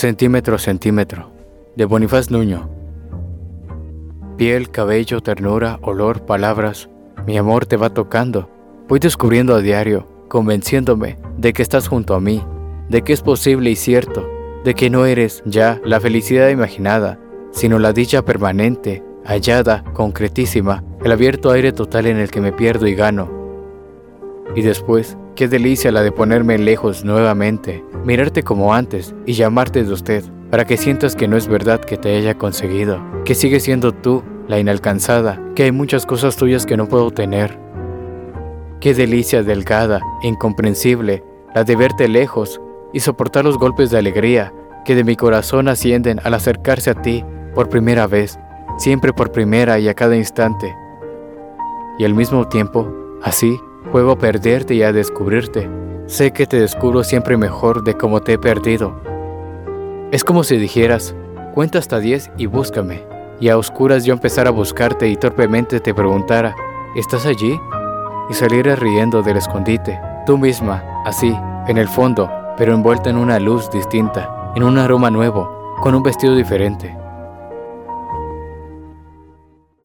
Centímetro centímetro, de Bonifaz Nuño. Piel, cabello, ternura, olor, palabras, mi amor te va tocando. Voy descubriendo a diario, convenciéndome de que estás junto a mí, de que es posible y cierto, de que no eres ya la felicidad imaginada, sino la dicha permanente, hallada, concretísima, el abierto aire total en el que me pierdo y gano. Y después, qué delicia la de ponerme lejos nuevamente, mirarte como antes y llamarte de usted, para que sientas que no es verdad que te haya conseguido, que sigues siendo tú, la inalcanzada, que hay muchas cosas tuyas que no puedo tener. Qué delicia delgada, incomprensible, la de verte lejos y soportar los golpes de alegría que de mi corazón ascienden al acercarse a ti por primera vez, siempre por primera y a cada instante. Y al mismo tiempo, así, juego a perderte y a descubrirte. Sé que te descubro siempre mejor de cómo te he perdido. Es como si dijeras, cuenta hasta diez y búscame. Y a oscuras yo empezara a buscarte y torpemente te preguntara, ¿estás allí? Y saliera riendo del escondite, tú misma, así, en el fondo, pero envuelta en una luz distinta, en un aroma nuevo, con un vestido diferente.